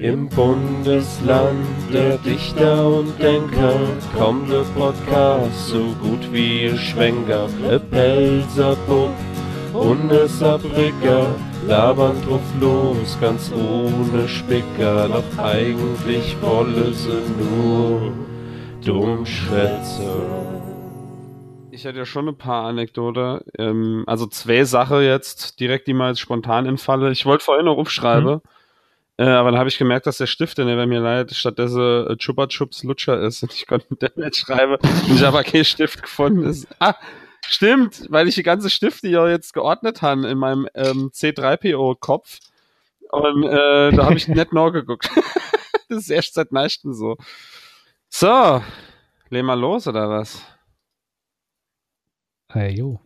Im Bundesland der Dichter und Denker kommt der Podcast so gut wie ein Schwenker. E Pelzer Bub und e Saarbrücker labern drauf los, ganz ohne Spicker. Doch eigentlich wolle sie nur Dummschwätze. Ich hätte ja schon ein paar Anekdote. Ähm, also zwei Sachen jetzt, direkt, die mal jetzt spontan entfalle. Ich wollte vorhin noch aufschreiben. Mhm. Äh, aber dann habe ich gemerkt, dass der Stift, der mir leidet, stattdessen äh, Chupa Chups Lutscher ist. Und ich konnte mit dem nicht schreiben. Und ich aber keinen Stift gefunden. Ist, ah, stimmt, weil ich die ganze Stifte ja jetzt geordnet habe in meinem ähm, C3PO-Kopf. Und äh, da habe ich nicht nachgeguckt. das ist erst seit Nächten so. So, lehn mal los, oder was? Hey, jo.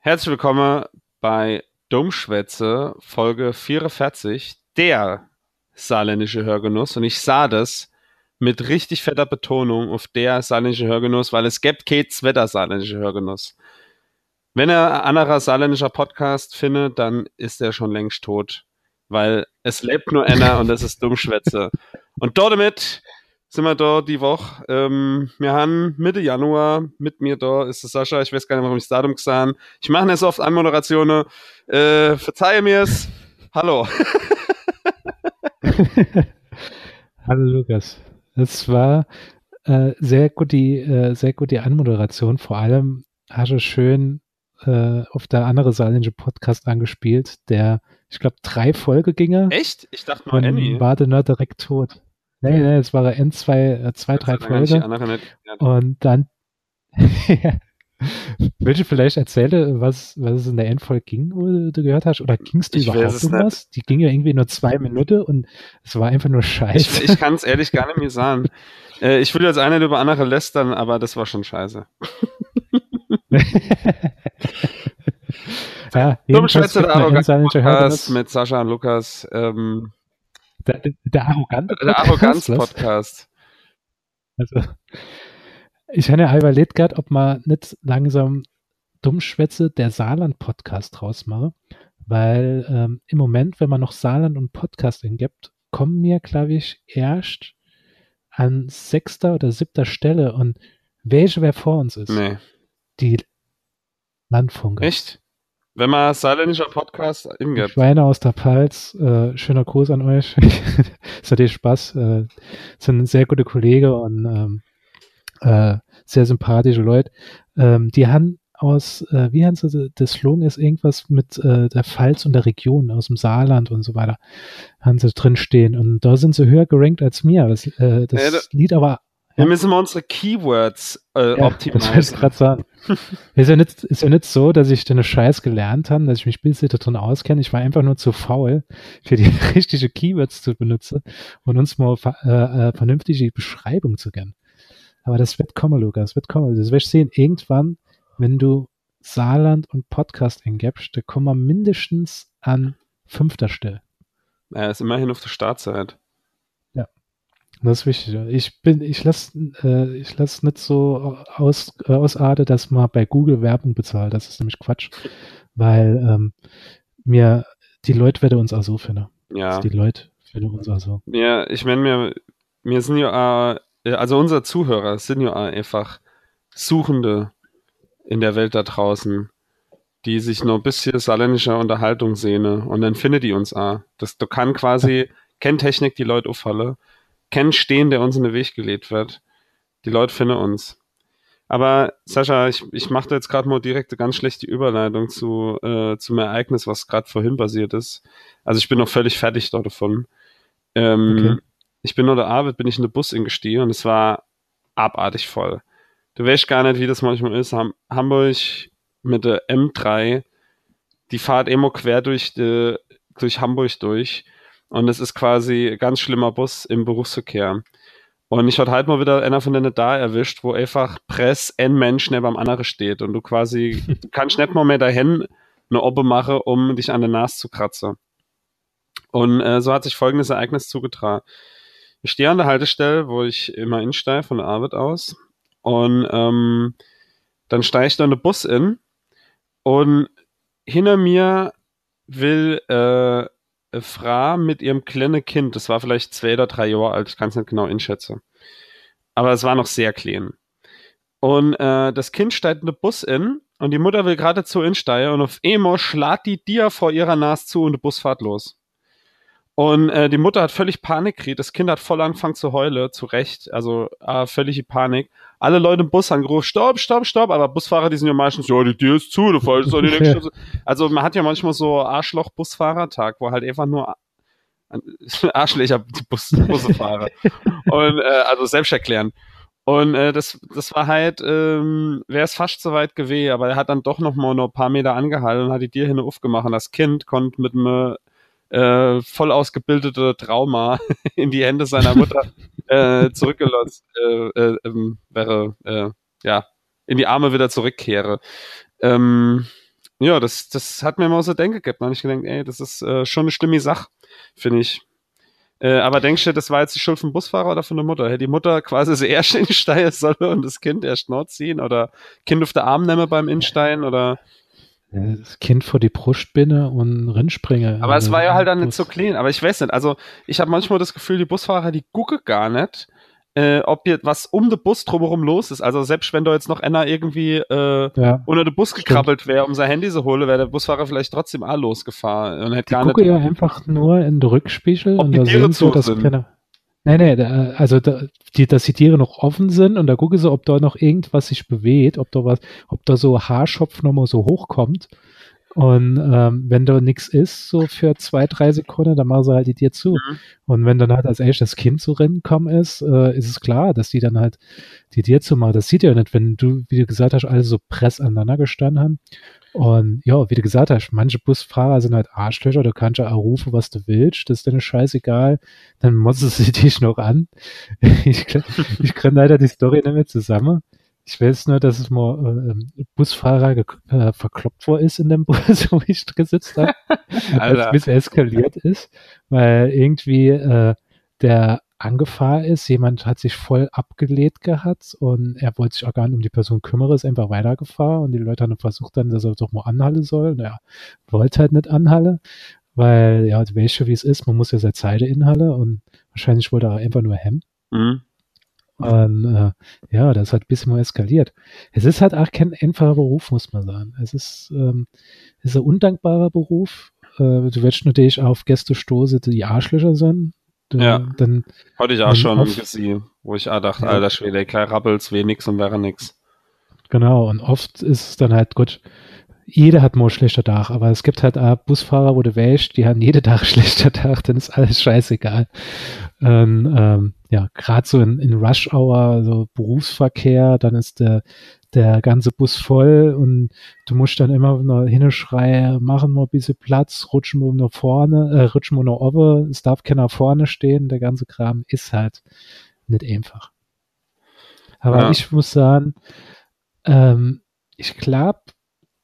Herzlich willkommen bei Dummschwätze, Folge 44, der saarländische Hörgenuss. Und ich sah das mit richtig fetter Betonung auf der saarländische Hörgenuss, weil es gibt kein zweiter saarländische Hörgenuss. Wenn er ein anderer saarländischer Podcast findet, dann ist er schon längst tot. Weil es lebt nur einer und das ist Dummschwätze. Und dort damit sind wir da die Woche. Ähm, wir haben Mitte Januar mit mir da ist es Sascha. Ich weiß gar nicht, warum ich das Datum gesagt Ich mache nicht so oft Anmoderationen. Äh, verzeihe mir's. Hallo. Hallo Lukas. Es war äh, sehr gut die äh, sehr gut die Anmoderation. Vor allem hast du schön äh, auf der andere saarländische Podcast angespielt, der ich glaube drei Folge ginge. Echt? Ich dachte nur Annie. War der direkt tot. Nee, nee, es war N zwei, äh, zwei, drei Folgen. Und dann Willst du vielleicht erzählen, was, was es in der Endfolge ging, wo du gehört hast? Oder ging es dir überhaupt um was? Die ging ja irgendwie nur zwei Minuten und es war einfach nur scheiße. Ich, ich kann es ehrlich gar nicht mehr sagen. Äh, ich will jetzt eine über andere lästern, aber das war schon scheiße. ja, Dummschwätze der Arroganz mit Sascha und Lukas. Ähm, der, der Arroganz-Podcast. Also, ich habe ja überlegt gerade, ob man nicht langsam Dummschwätze der Saarland-Podcast draus mache, weil ähm, im Moment, wenn man noch Saarland und Podcast eingibt, kommen mir, glaube ich, erst an sechster oder siebter Stelle und welche wer vor uns ist. Nee. Die Landfunke. Echt? Wenn man saarländischer Podcast im. Schweine aus der Pfalz, äh, schöner Gruß an euch. es hat dir Spaß. Äh, sind sehr gute Kollegen und ähm, äh, sehr sympathische Leute. Ähm, die haben aus, äh, wie haben sie, das Slogan ist irgendwas mit äh, der Pfalz und der Region aus dem Saarland und so weiter, haben sie drin stehen. Und da sind sie höher gerankt als mir. Das, äh, das ja, Lied aber wir müssen mal unsere Keywords äh, ja, optimieren. Das ich gerade sagen. ist, ja nicht, ist ja nicht so, dass ich den Scheiß gelernt habe, dass ich mich bisschen drin auskenne. Ich war einfach nur zu faul, für die richtige Keywords zu benutzen und uns mal äh, äh, vernünftige Beschreibung zu geben. Aber das wird kommen, Lukas, das wird kommen. Das wirst du sehen, irgendwann, wenn du Saarland und Podcast eingibst, da kommen wir mindestens an fünfter Stelle. Ja, ist immerhin auf der Startzeit. Das ist wichtig. Ich bin, ich lasse, äh, ich lasse nicht so aus, äh, ausarten, dass man bei Google Werbung bezahlt. Das ist nämlich Quatsch, weil ähm, mir die Leute werden uns auch so finden. Ja. Also die Leute finden uns auch so. Ja, ich meine, mir, mir sind ja, äh, also unsere Zuhörer sind ja einfach Suchende in der Welt da draußen, die sich noch ein bisschen saarländischer Unterhaltung sehnen und dann findet die uns auch. Das, du kann quasi, kennt Technik die Leute auffallen kennen stehen, der uns in den Weg gelegt wird. Die Leute finden uns. Aber Sascha, ich, ich mache jetzt gerade mal direkt eine ganz schlechte Überleitung zu äh, zum Ereignis, was gerade vorhin passiert ist. Also ich bin noch völlig fertig dort davon. Ähm, okay. Ich bin nur der Arbeit, bin ich in den Bus ingestiegen und es war abartig voll. Du weißt gar nicht, wie das manchmal ist. Ham Hamburg mit der M3, die fahrt immer quer durch, die, durch Hamburg durch und es ist quasi ganz schlimmer Bus im Berufsverkehr. Und ich hatte halt mal wieder einer von denen da erwischt, wo einfach Press ein Mensch neben am anderen steht und du quasi, kannst nicht mal mehr dahin eine Obbe machen, um dich an der Nase zu kratzen. Und äh, so hat sich folgendes Ereignis zugetragen. Ich stehe an der Haltestelle, wo ich immer insteige von der Arbeit aus. Und ähm, dann steige ich da in den Bus in und hinter mir will äh, eine Frau mit ihrem kleinen Kind, das war vielleicht zwei oder drei Jahre alt, ich kann es nicht genau einschätzen. Aber es war noch sehr klein. Und äh, das Kind steigt in den Bus in und die Mutter will gerade zu insteigen und auf einmal schlägt die dir vor ihrer Nase zu und der Bus fährt los. Und äh, die Mutter hat völlig Panik gekriegt. Das Kind hat voll angefangen zu heulen, zu Recht. Also äh, völlige Panik. Alle Leute im Bus haben gerufen, stopp, stopp, stopp. Aber Busfahrer, die sind ja meistens, ja, die Tür ist zu, du fällst doch die nächste. Also man hat ja manchmal so Arschloch-Busfahrertag, wo halt einfach nur Arschlöcher Bus, Busfahrer. Und äh, also selbst erklären. Und äh, das, das war halt, ähm, wäre es fast so weit gewesen, aber er hat dann doch noch mal noch ein paar Meter angehalten und hat die Tür hin aufgemacht. Und das Kind konnte mit einem äh, voll ausgebildete Trauma in die Hände seiner Mutter äh, zurückgelassen äh, äh, ähm, wäre, äh, ja, in die Arme wieder zurückkehre. Ähm, ja, das, das hat mir immer so denke gehabt. Da habe ich gedacht, ey, das ist äh, schon eine schlimme Sache, finde ich. Äh, aber denkst du, das war jetzt die Schuld vom Busfahrer oder von der Mutter? Hätte die Mutter quasi zuerst in die Steier solle und das Kind erst Nord ziehen oder Kind auf der Arm nehmen beim Instein oder das Kind vor die Brustbinde und Rennspringe. Aber es war ja halt dann nicht so clean. Aber ich weiß nicht. Also ich habe manchmal das Gefühl, die Busfahrer, die gucken gar nicht, äh, ob hier was um den Bus drumherum los ist. Also selbst wenn da jetzt noch einer irgendwie äh, ja, unter den Bus gekrabbelt wäre, um sein Handy zu holen, wäre der Busfahrer vielleicht trotzdem auch losgefahren und hätte gar nicht. Ich gucke ja einfach nur in den Rückspiegel und da sehen so, dass keine, Nee, nee, da, also da, die, dass die Tiere noch offen sind und da gucke sie, ob da noch irgendwas sich bewegt, ob da was, ob da so Haarschopf nochmal so hochkommt. Und ähm, wenn da nichts ist, so für zwei, drei Sekunden, dann machen sie halt die Tier zu. Mhm. Und wenn dann halt als erstes das Kind zu Rennen kommen ist, äh, ist es klar, dass die dann halt die Tier zu machen. Das sieht ja nicht, wenn du, wie du gesagt hast, alle so press aneinander gestanden haben. Und ja, wie du gesagt hast, manche Busfahrer sind halt Arschlöcher, du kannst ja auch rufen, was du willst, das ist dir scheißegal, dann motzen sie dich noch an. Ich, ich kann leider die Story nicht mehr zusammen. Ich weiß nur, dass es mal äh, Busfahrer äh, verkloppt worden ist in dem Bus, wo ich gesitzt habe, als es eskaliert ist, weil irgendwie äh, der angefahren ist. Jemand hat sich voll abgelehnt gehabt und er wollte sich auch gar nicht um die Person kümmern, ist einfach weitergefahren und die Leute haben versucht dann, dass er doch mal anhalten soll. Und er wollte halt nicht anhalten, weil, ja, du weißt schon, wie es ist, man muss ja seine Zeit inhalten und wahrscheinlich wollte er einfach nur hemmen. Mhm. Und äh, ja, das hat ein bisschen mal eskaliert. Es ist halt auch kein einfacher Beruf, muss man sagen. Es ist, ähm, es ist ein undankbarer Beruf. Äh, du wirst natürlich auf Gäste stoßen, die Arschlöcher sind. Du, ja, dann, hatte ich auch schon gesehen, wo ich auch dachte, ja. alter Schwede, klar rappelt's weh nix und wäre nix. Genau, und oft ist es dann halt, gut, jeder hat mal schlechter Tag, aber es gibt halt auch Busfahrer, wo du wählst, die haben jede Tag schlechter Tag, dann ist alles scheißegal. Und, ähm, ja, gerade so in, in Rush Hour, so Berufsverkehr, dann ist der, der ganze Bus voll und du musst dann immer noch hinschreien, machen wir ein bisschen Platz, rutschen wir nach vorne, äh, rutschen wir nach oben, es darf keiner vorne stehen, der ganze Kram ist halt nicht einfach. Aber ja. ich muss sagen, ähm, ich glaube,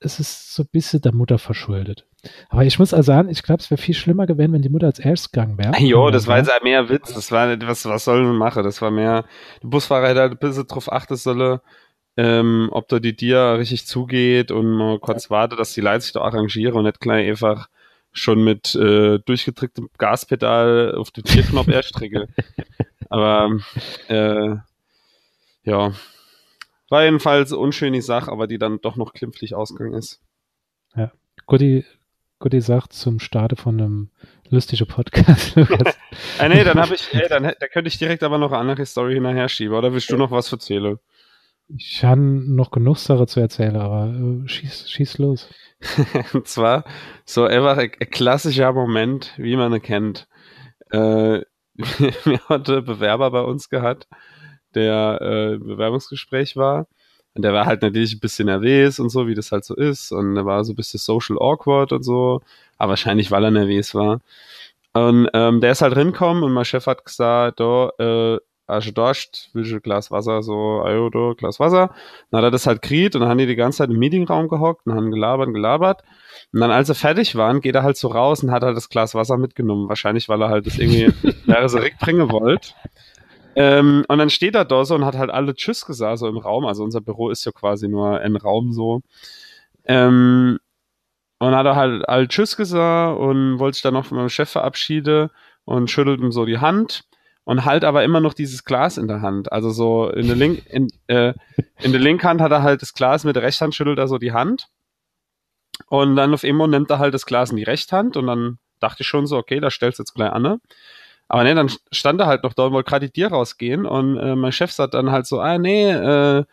es ist so ein bisschen der Mutter verschuldet. Aber ich muss also sagen, ich glaube, es wäre viel schlimmer gewesen, wenn die Mutter als erstes gegangen wäre. Jo, das war jetzt mehr Witz. Das war nicht, was, was soll man machen? Das war mehr, der Busfahrer hätte halt ein bisschen drauf achten sollen, ähm, ob da die Dir richtig zugeht und mal kurz warte, dass die Leute sich da arrangieren und nicht gleich einfach schon mit äh, durchgedrücktem Gaspedal auf den Tierknopf erstricke. aber äh, ja, war jedenfalls eine unschöne Sache, aber die dann doch noch klimpflich ausgegangen ist. Ja, Gutti, Gutti sagt zum Starte von einem lustigen Podcast. ah, nee, dann habe ich, ey, dann, da könnte ich direkt aber noch eine andere Story hinterher schieben. Oder willst du noch was erzählen? Ich habe noch genug Sache zu erzählen, aber äh, schieß, schieß los. Und zwar so einfach ein, ein, klassischer Moment, wie man ihn kennt. Äh, wir hatten Bewerber bei uns gehabt, der äh, Bewerbungsgespräch war. Und der war halt natürlich ein bisschen nervös und so, wie das halt so ist. Und er war so ein bisschen social awkward und so. Aber wahrscheinlich, weil er nervös war. Und ähm, der ist halt rinkommen und mein Chef hat gesagt, da, äh, also Dost, will ich ein Glas Wasser, so, ayo, do, Glas Wasser. Dann hat er das halt kriegt und dann haben die die ganze Zeit im Meetingraum gehockt und haben gelabert und gelabert. Und dann, als sie fertig waren, geht er halt so raus und hat halt das Glas Wasser mitgenommen. Wahrscheinlich, weil er halt das irgendwie wäre so bringen wollte. Ähm, und dann steht er da so und hat halt alle Tschüss gesagt, so im Raum. Also unser Büro ist ja quasi nur ein Raum so. Ähm, und hat er halt all Tschüss gesagt und wollte sich dann noch von meinem Chef verabschieden und schüttelt ihm so die Hand und halt aber immer noch dieses Glas in der Hand. Also so in der, Link, in, äh, in der linken Hand hat er halt das Glas, mit der rechten Hand schüttelt er so die Hand. Und dann auf einmal nimmt er halt das Glas in die rechte Hand und dann dachte ich schon so, okay, da stellst du jetzt gleich an. Ne? Aber nee, dann stand er halt noch da und wollte gerade die Tier rausgehen und äh, mein Chef sagt dann halt so, ah nee, äh,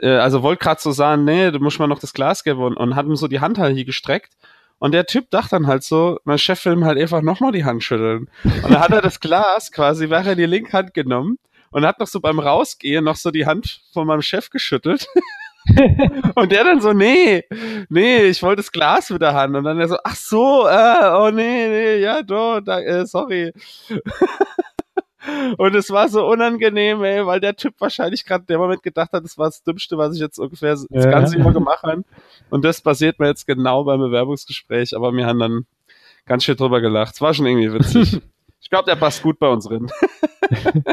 äh, also wollte gerade so sagen, nee, du musst mal noch das Glas geben und, und hat ihm so die Hand halt hier gestreckt. Und der Typ dachte dann halt so, mein Chef will ihm halt einfach nochmal die Hand schütteln. Und dann hat er das Glas quasi wäre in die linke Hand genommen und hat noch so beim Rausgehen noch so die Hand von meinem Chef geschüttelt. und der dann so, nee, nee, ich wollte das Glas mit der Hand. Und dann er so, ach so, äh, oh nee, nee, ja, doch, da, äh, sorry. Und es war so unangenehm, ey, weil der Typ wahrscheinlich gerade in dem Moment gedacht hat, das war das Dümmste, was ich jetzt ungefähr das Ja. ganze Jahr gemacht habe. Und das passiert mir jetzt genau beim Bewerbungsgespräch, aber wir haben dann ganz schön drüber gelacht. Es war schon irgendwie witzig. ich glaube, der passt gut bei uns drin.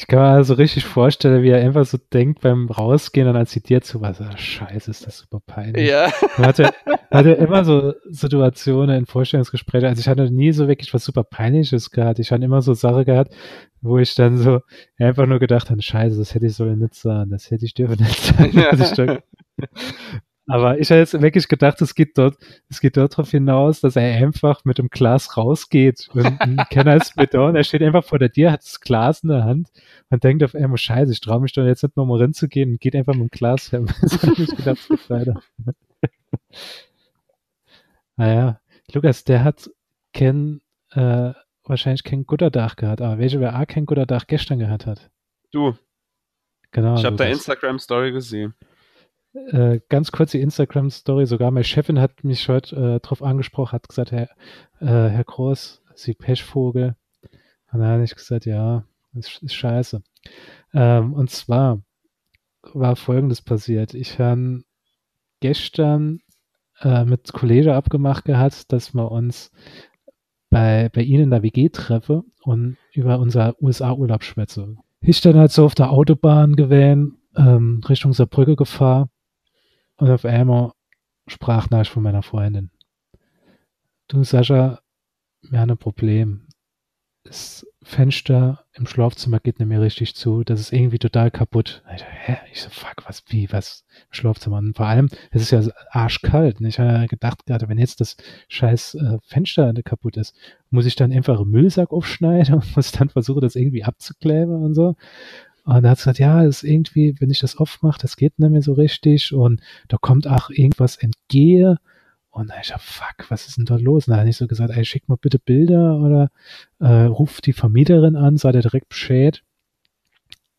Ich kann mir also richtig vorstellen, wie er einfach so denkt beim Rausgehen und als zitiert zu was, ah, scheiße, ist das super peinlich. Ja. Man hatte, hatte immer so Situationen in Vorstellungsgesprächen. Also ich hatte nie so wirklich was super Peinliches gehabt. Ich hatte immer so Sachen gehabt, wo ich dann so einfach nur gedacht habe, scheiße, das hätte ich so nicht sagen, das hätte ich dürfen nicht sagen. Ja. Aber ich habe jetzt wirklich gedacht, es geht dort, es geht dort darauf hinaus, dass er einfach mit dem Glas rausgeht. Und Kenner ist mit und er steht einfach vor der Tür, hat das Glas in der Hand und denkt auf einmal, scheiße, ich traue mich doch jetzt nicht nochmal reinzugehen und geht einfach mit dem Glas her. Das hab ich gedacht, geht weiter. Naja, Lukas, der hat kein, äh, wahrscheinlich kein guter Tag gehabt, aber welcher wer auch kein guter Tag gestern gehabt hat. Du, Genau. ich habe da. Instagram-Story gesehen. Äh, ganz kurze Instagram-Story, sogar meine Chefin hat mich heute äh, drauf angesprochen, hat gesagt, Herr, äh, Herr Groß, Sie Pechvogel. Und dann habe ich gesagt, ja, ist, ist scheiße. Ähm, und zwar war Folgendes passiert. Ich habe gestern äh, mit Kollege abgemacht gehabt, dass wir uns bei, bei Ihnen in der WG treffe und über unser USA-Urlaub schwätze. Ich dann halt so auf der Autobahn gewesen, ähm, Richtung Saarbrücke gefahren und auf einmal Sprachnachricht von meiner Freundin. Du Sascha, wir haben ein Problem. Das Fenster im Schlafzimmer geht nicht mehr richtig zu. Das ist irgendwie total kaputt. Ich, so, hä? ich so, fuck, was, wie, was im Schlafzimmer? Und vor allem, es ist ja arschkalt. Und ich habe gedacht gerade, wenn jetzt das scheiß äh, Fenster kaputt ist, muss ich dann einfach einen Müllsack aufschneiden und muss dann versuchen, das irgendwie abzukleben und so. Und er hat gesagt, ja, ist irgendwie, wenn ich das aufmache, das geht nicht mehr so richtig und da kommt auch irgendwas entgehe. Und hab ich gesagt, fuck, was ist denn da los? Und dann habe ich so gesagt, ey, schick mal bitte Bilder oder äh, ruf die Vermieterin an, sei der direkt Bescheid.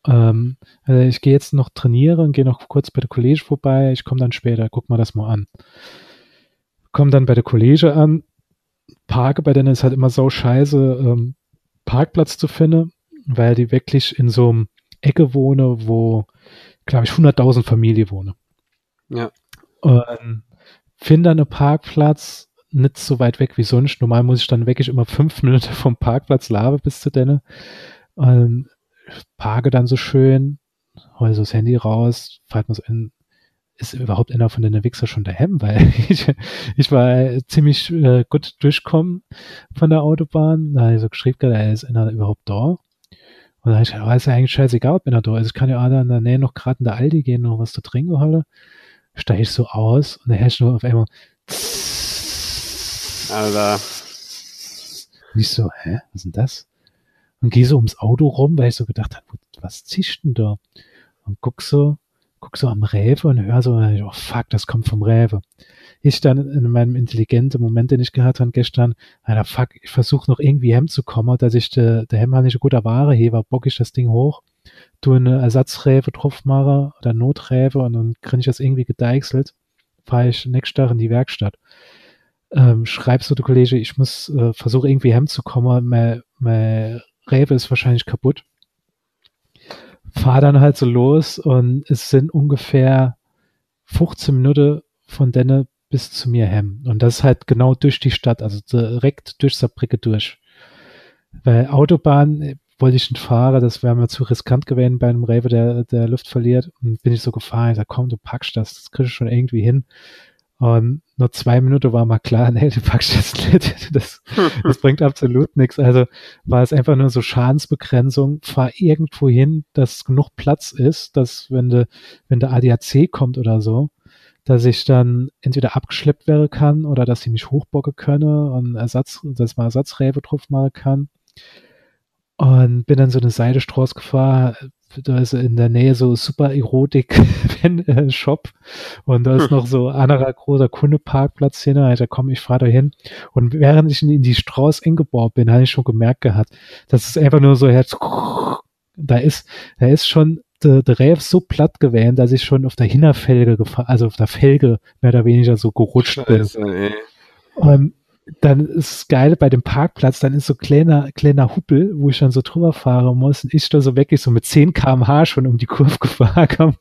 Ähm, also ich gehe jetzt noch trainieren, gehe noch kurz bei der Kollege vorbei, ich komme dann später, guck mal das mal an. Komm dann bei der Kollege an, parke bei denen ist halt immer so scheiße, ähm, Parkplatz zu finden, weil die wirklich in so einem Ecke wohne, wo, glaube ich, 100.000 Familien wohnen. Ja. Und finde dann einen Parkplatz nicht so weit weg wie sonst. Normal muss ich dann wirklich immer fünf Minuten vom Parkplatz labe bis zu denen. Und parke dann so schön, hol so das Handy raus, fragt man so in, ist überhaupt einer von den Wichser schon daheim? Weil ich, ich war ziemlich äh, gut durchkommen von der Autobahn. Da habe ich so geschrieben, gerade, ey, ist einer überhaupt da? Und dann ich ist ja eigentlich scheißegal, ob einer da ist. Ich kann ja auch da in der Nähe noch gerade in der Aldi gehen, noch was zu trinken holen. Steige ich so aus und dann hörst du nur auf einmal Alter. Und ich so, hä, was ist denn das? Und gehe so ums Auto rum, weil ich so gedacht habe, was zischt denn da? Und guck so, guck so am Rewe und höre so, oh fuck, das kommt vom Rewe. Ich dann in meinem intelligenten Moment, den ich gehabt habe gestern, Alter, fuck, ich versuche noch irgendwie heimzukommen, dass ich de, der Hemmer nicht guter Ware hebe, bock ich das Ding hoch, tu eine Ersatzräve drauf mache oder Noträve und dann krieg ich das irgendwie gedeichselt, fahre ich nächsten Tag in die Werkstatt ähm, schreibst du, du Kollege, ich muss äh, versuche irgendwie heimzukommen, mein, mein Rewe ist wahrscheinlich kaputt. Fahr dann halt so los und es sind ungefähr 15 Minuten von denen bis zu mir hem. Und das ist halt genau durch die Stadt, also direkt durch Saarbrücke durch. Weil Autobahn äh, wollte ich nicht fahren, das wäre mir zu riskant gewesen bei einem Rewe, der, der Luft verliert. Und bin ich so gefahren, ich sag, komm, du packst das, das kriegst du schon irgendwie hin. Und nur zwei Minuten war mal klar, nee, du packst das nicht. Das, das bringt absolut nichts. Also war es einfach nur so Schadensbegrenzung. Fahr irgendwo hin, dass genug Platz ist, dass wenn de, wenn der ADAC kommt oder so, dass ich dann entweder abgeschleppt werden kann oder dass sie mich hochbocken könne und Ersatz, dass man Ersatzräbe drauf machen kann. Und bin dann so eine Seidestraße gefahren, da ist in der Nähe so super Erotik-Shop und da ist noch so anderer großer Kundeparkplatz hin. Also komm, ich fahre da hin. Und während ich in die Straße eingebaut bin, habe ich schon gemerkt gehabt, dass es einfach nur so Herz, da ist, da ist schon der, der Rev so platt gewesen, dass ich schon auf der Hinterfelge gefahren, also auf der Felge mehr oder weniger so gerutscht Scheiße, bin. Ey. Und dann ist es geil bei dem Parkplatz, dann ist so kleiner, kleiner Huppel, wo ich dann so drüber fahren muss und ich da so wirklich so mit 10 kmh schon um die Kurve gefahren komme.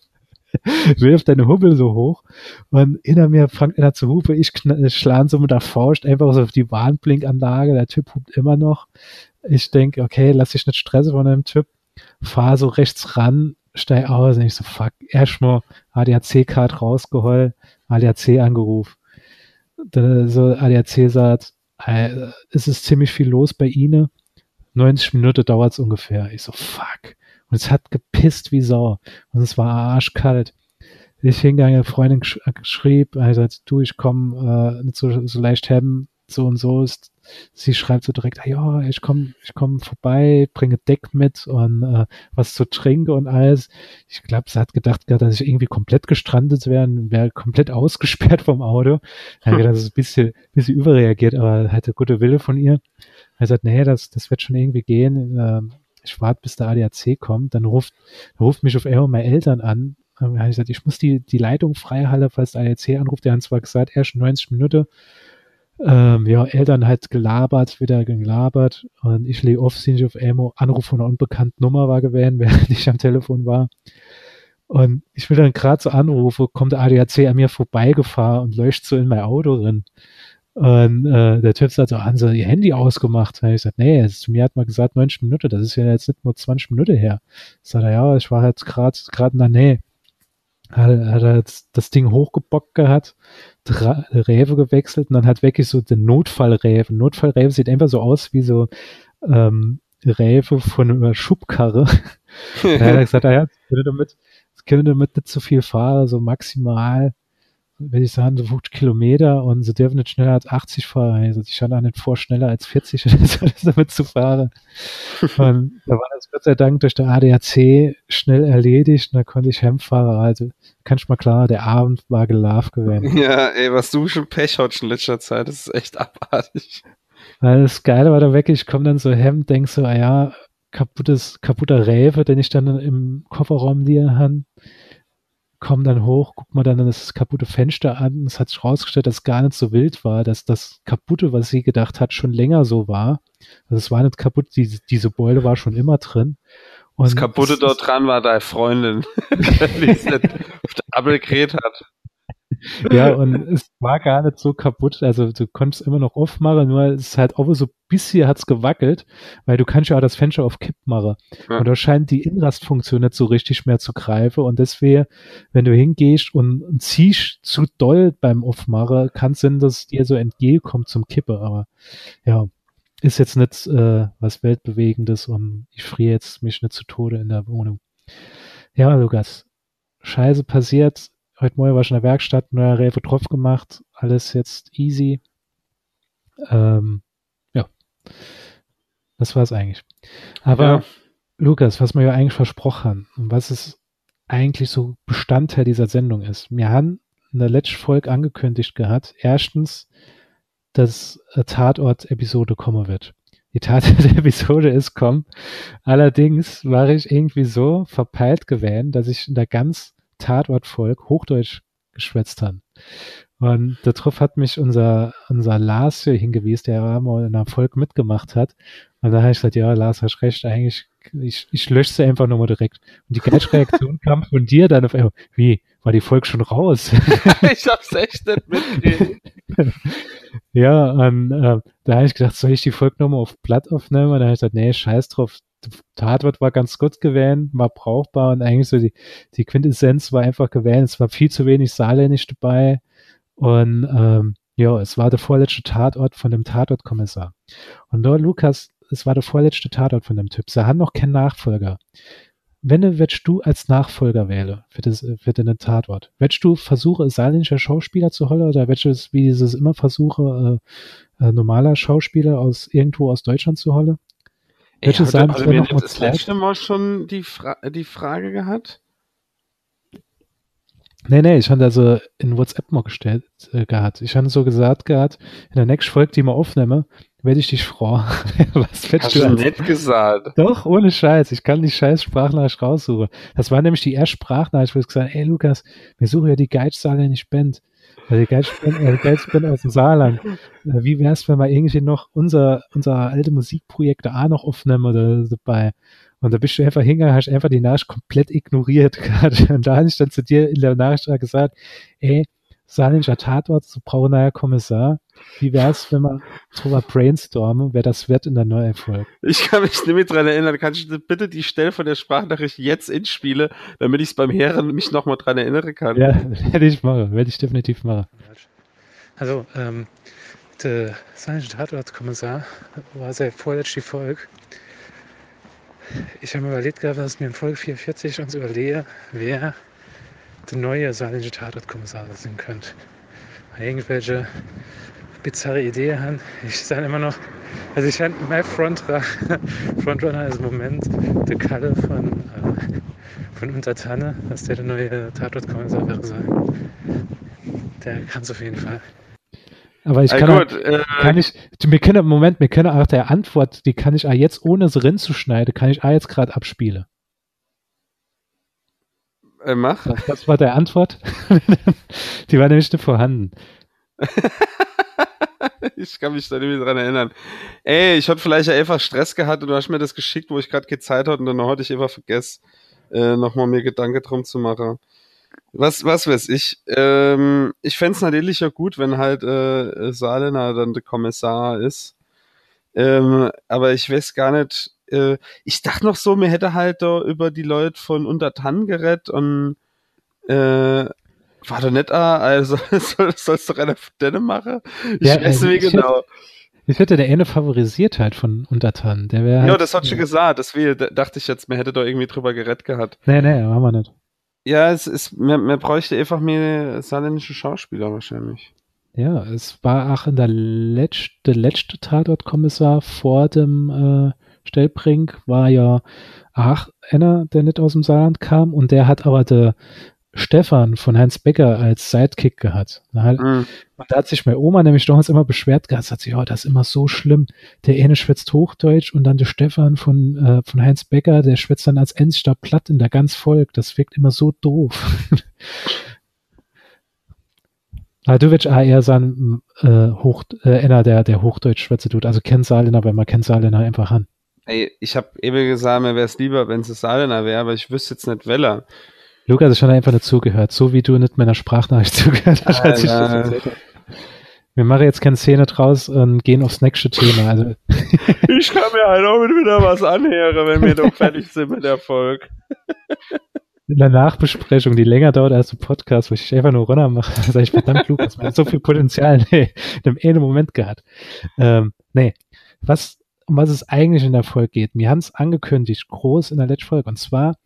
wirft deine Hubbel so hoch und hinter mir fängt einer zu hupen, ich schlage so mit der Faust einfach so auf die Warnblinkanlage, der Typ hupt immer noch. Ich denke, okay, lass dich nicht stressen von dem Typ, fahr so rechts ran, steig aus und ich so, fuck, erstmal ADAC-Card rausgeholt, ADAC angerufen so ADAC sagt, äh, es ist ziemlich viel los bei Ihnen. 90 Minuten dauert es ungefähr. Ich so, fuck. Und es hat gepisst wie Sau. Und es war arschkalt. Ich hingegangen, eine Freundin gesch schrieb, also du, ich komme äh, so, so leicht haben, so und so ist. Sie schreibt so direkt, ja, ich komme ich komm vorbei, bringe Deck mit und äh, was zu trinken und alles. Ich glaube, sie hat gedacht, dass ich irgendwie komplett gestrandet wäre, wäre komplett ausgesperrt vom Auto. Hm. Das ist ein bisschen, bisschen überreagiert, aber hatte gute Wille von ihr. Er sagt, nee, das, das wird schon irgendwie gehen. Ähm, ich warte, bis der ADAC kommt. Dann ruft, ruft mich auf einmal meine Eltern an. Dann habe ich gesagt, ich muss die, die Leitung freihalten, falls der ADAC anruft. Der hat zwar gesagt, erst 90 Minuten ähm, ja, Eltern halt gelabert, wieder gelabert und ich lege oft sind auf Emo, Anruf von einer unbekannten Nummer war gewesen, während ich am Telefon war. Und ich will dann gerade so anrufen, kommt der ADAC an mir vorbeigefahren und leuchtet so in mein Auto drin. Und äh, der Typ sagt so, haben sie ihr Handy ausgemacht? Und ich gesagt, nee, zu mir hat man gesagt 90 Minuten, das ist ja jetzt nicht nur 20 Minuten her. Sagt er, ja, ich war halt gerade gerade in der Nähe hat, hat er das Ding hochgebockt gehabt, Räve gewechselt und dann hat wirklich so den Notfallräve. Notfallräve sieht einfach so aus wie so ähm, Räve von einer Schubkarre. da hat er gesagt, ah ja, das können damit, das können damit nicht zu so viel fahren, so maximal wenn ich sagen, so 50 Kilometer und sie dürfen nicht schneller als 80 fahren. Also ich hatte auch nicht vor, schneller als 40 damit zu fahren. Und da war das Gott sei Dank durch der ADAC schnell erledigt und da konnte ich heimfahren. Also kannst mal klar, der Abend war gelaufen gewesen. Ja, ey, was du schon Pech hattest in letzter Zeit, das ist echt abartig. Weil das Geile war da wirklich, ich komme dann so hem, denk so, ah ja, kaputtes, kaputter Räve, den ich dann im Kofferraum liegen habe kommen dann hoch, guck mal dann das kaputte Fenster an. Es hat sich rausgestellt, dass es gar nicht so wild war, dass das kaputte, was sie gedacht hat, schon länger so war. Also es war nicht kaputt, die, diese Beule war schon immer drin. Und das kaputte dort dran war deine Freundin, die es nicht auf der Abelkret hat. ja, und es war gar nicht so kaputt. Also du konntest immer noch aufmachen, nur es ist halt auch so ein bisschen hat's gewackelt, weil du kannst ja auch das Fenster auf Kipp machen. Ja. Und da scheint die Inrastfunktion nicht so richtig mehr zu greifen. Und deswegen, wenn du hingehst und, und ziehst zu doll beim Aufmachen, kann es sein, dass dir so entgegenkommt zum Kippe. Aber ja, ist jetzt nicht äh, was Weltbewegendes und ich friere jetzt mich nicht zu Tode in der Wohnung. Ja, Lukas, Scheiße passiert, Heute Morgen war ich in der Werkstatt, neuer Rewe drauf gemacht, alles jetzt easy. Ähm, ja, das war es eigentlich. Aber ja. Lukas, was wir ja eigentlich versprochen haben und was es eigentlich so Bestandteil dieser Sendung ist. Wir haben in der letzten Folge angekündigt gehabt, erstens, dass Tatort-Episode kommen wird. Die Tatort-Episode ist kommen. Allerdings war ich irgendwie so verpeilt gewesen, dass ich in der ganz Tatortvolk Hochdeutsch geschwätzt haben. Und darauf hat mich unser, unser Lars hier hingewiesen, der mal in einer Folge mitgemacht hat. Und da habe ich gesagt, ja, Lars, hast recht, eigentlich, ich, ich lösche sie einfach nochmal direkt. Und die Gerätschreaktion kam von dir dann auf einmal, wie, war die Folge schon raus? ich hab's echt nicht mitgekriegt. ja, und äh, da habe ich gedacht, soll ich die Folge nochmal auf Blatt aufnehmen? Und dann habe ich gesagt, nee, scheiß drauf, Tatort war ganz gut gewählt, war brauchbar und eigentlich so die, die Quintessenz war einfach gewählt. Es war viel zu wenig Saarländisch dabei Und ähm, ja, es war der vorletzte Tatort von dem Tatortkommissar. Und da, Lukas, es war der vorletzte Tatort von dem Typ. Sie haben noch keinen Nachfolger. Wenn du, willst du als Nachfolger wählen für, das, für den Tatort, willst du versuchen, saarländischer Schauspieler zu holen oder willst du es, wie sie es immer versuche, äh, äh, normaler Schauspieler aus irgendwo aus Deutschland zu holen? Ey, hatte, sagen, hatte mir das letzte Mal schon die, Fra die Frage gehabt? Nee, nee, ich habe also in WhatsApp mal gestellt äh, gehabt. Ich habe so gesagt gehabt, in der nächsten Folge, die wir aufnehmen, werde ich dich fragen. Was Hast du als... nett gesagt? Doch, ohne Scheiß. Ich kann die scheiß Sprachnachricht raussuchen. Das war nämlich die erste Sprachnachricht, wo ich gesagt habe, ey Lukas, wir suchen ja die Geizsaale nicht Band. Also Geizband, äh, Geizband aus dem Saarland. Äh, wie wär's, wenn wir irgendwie noch unser, unser alte Musikprojekt da noch aufnehmen oder dabei? Und da bist du einfach hingegangen, hast einfach die Nachricht komplett ignoriert. Und da habe ich dann zu dir in der Nachricht gesagt, ey, Saarländischer Tatort zu Brauner Kommissar. Wie wär's, wenn wir drüber brainstormen, wer das wird in der Neuerfolg? Ich kann mich nicht mehr dran erinnern. Kannst du bitte die Stelle von der Sprachnachricht jetzt inspiele, damit ich es beim Herren mich nochmal dran erinnern kann? Ja, werde ich machen. Werde ich definitiv machen. Also, ähm, der Saarländische Tatortkommissar war sehr vorletzt die Folge ich habe mir überlegt gehabt, dass ich mir in Folge 44 uns überlege, wer der neue saarländische Tatortkommissar sein könnte. Irgendwelche bizarre Ideen haben. Ich sage immer noch, also ich fand mein Frontrunner, Frontrunner ist im Moment der Kalle von, äh, von Untertanne, dass der der neue Tatortkommissar wäre sein. Der kann es auf jeden Fall. Aber ich kann, ja, gut, äh, kann ich, wir können, Moment, wir können auch der Antwort, die kann ich auch jetzt, ohne es Rinn zu schneiden, kann ich auch jetzt gerade abspielen. Äh, mach. Das, war der Antwort. die war nämlich nicht vorhanden. ich kann mich da nicht mehr dran erinnern. Ey, ich hatte vielleicht einfach Stress gehabt und du hast mir das geschickt, wo ich gerade Zeit hatte und dann hatte ich einfach vergessen, äh, nochmal mir Gedanken drum zu machen. Was, was weiß ich. Ähm, ich fände es natürlich ja gut, wenn halt äh, Saarländer dann der Kommissar ist. Ähm, aber ich weiß gar nicht. Äh, ich dachte noch so, mir hätte halt da über die Leute von Untertan gerettet und äh, war doch nicht, ah, also soll, sollst doch einer von denen machen? Ich ja, weiß nicht also genau. Ich hätte der eine favorisiert halt von Untertan. Der wäre. Ja, halt, das hat schon gesagt. Deswegen dachte ich jetzt, mir hätte da irgendwie drüber gerettet gehabt. Nee, nee, haben wir nicht. Ja, es ist, man, man bräuchte einfach mehr saarländische Schauspieler wahrscheinlich. Ja, es war auch in der letzte, letzte Tatortkommissar vor dem äh, Stellbrink war ja auch einer, der nicht aus dem Saarland kam und der hat aber der Stefan von Heinz Becker als Sidekick gehabt. Mhm. da hat sich meine Oma nämlich damals immer beschwert gehabt, hat sie, oh, das ist immer so schlimm. Der eine schwätzt Hochdeutsch und dann der Stefan von, äh, von Heinz Becker, der schwätzt dann als Enster platt in der ganz Volk. Das wirkt immer so doof. Du willst eher sagen, äh, Hoch, äh, einer, der, der Hochdeutsch schwätze tut. Also kennt Saarländer, weil man kennt Saarländer einfach an. Ey, ich habe eben gesagt, mir wäre es lieber, wenn es Saarländer wäre, aber ich wüsste jetzt nicht, Weller. Lukas ist schon einfach nicht zugehört, so wie du nicht meiner Sprachnachricht zugehört hast, als ich das erzählt habe. Wir machen jetzt keine Szene draus und gehen aufs nächste Thema. Also. ich kann mir halt auch wieder was anhören, wenn wir doch fertig sind mit der Folge. In der Nachbesprechung, die länger dauert als der Podcast, wo ich einfach nur runter mache, sage ich, verdammt, Lukas, man hat so viel Potenzial nee, in einem einen Moment gehabt. Ähm, nee, was, um was es eigentlich in der Folge geht. Wir haben es angekündigt, groß in der letzten Folge. Und zwar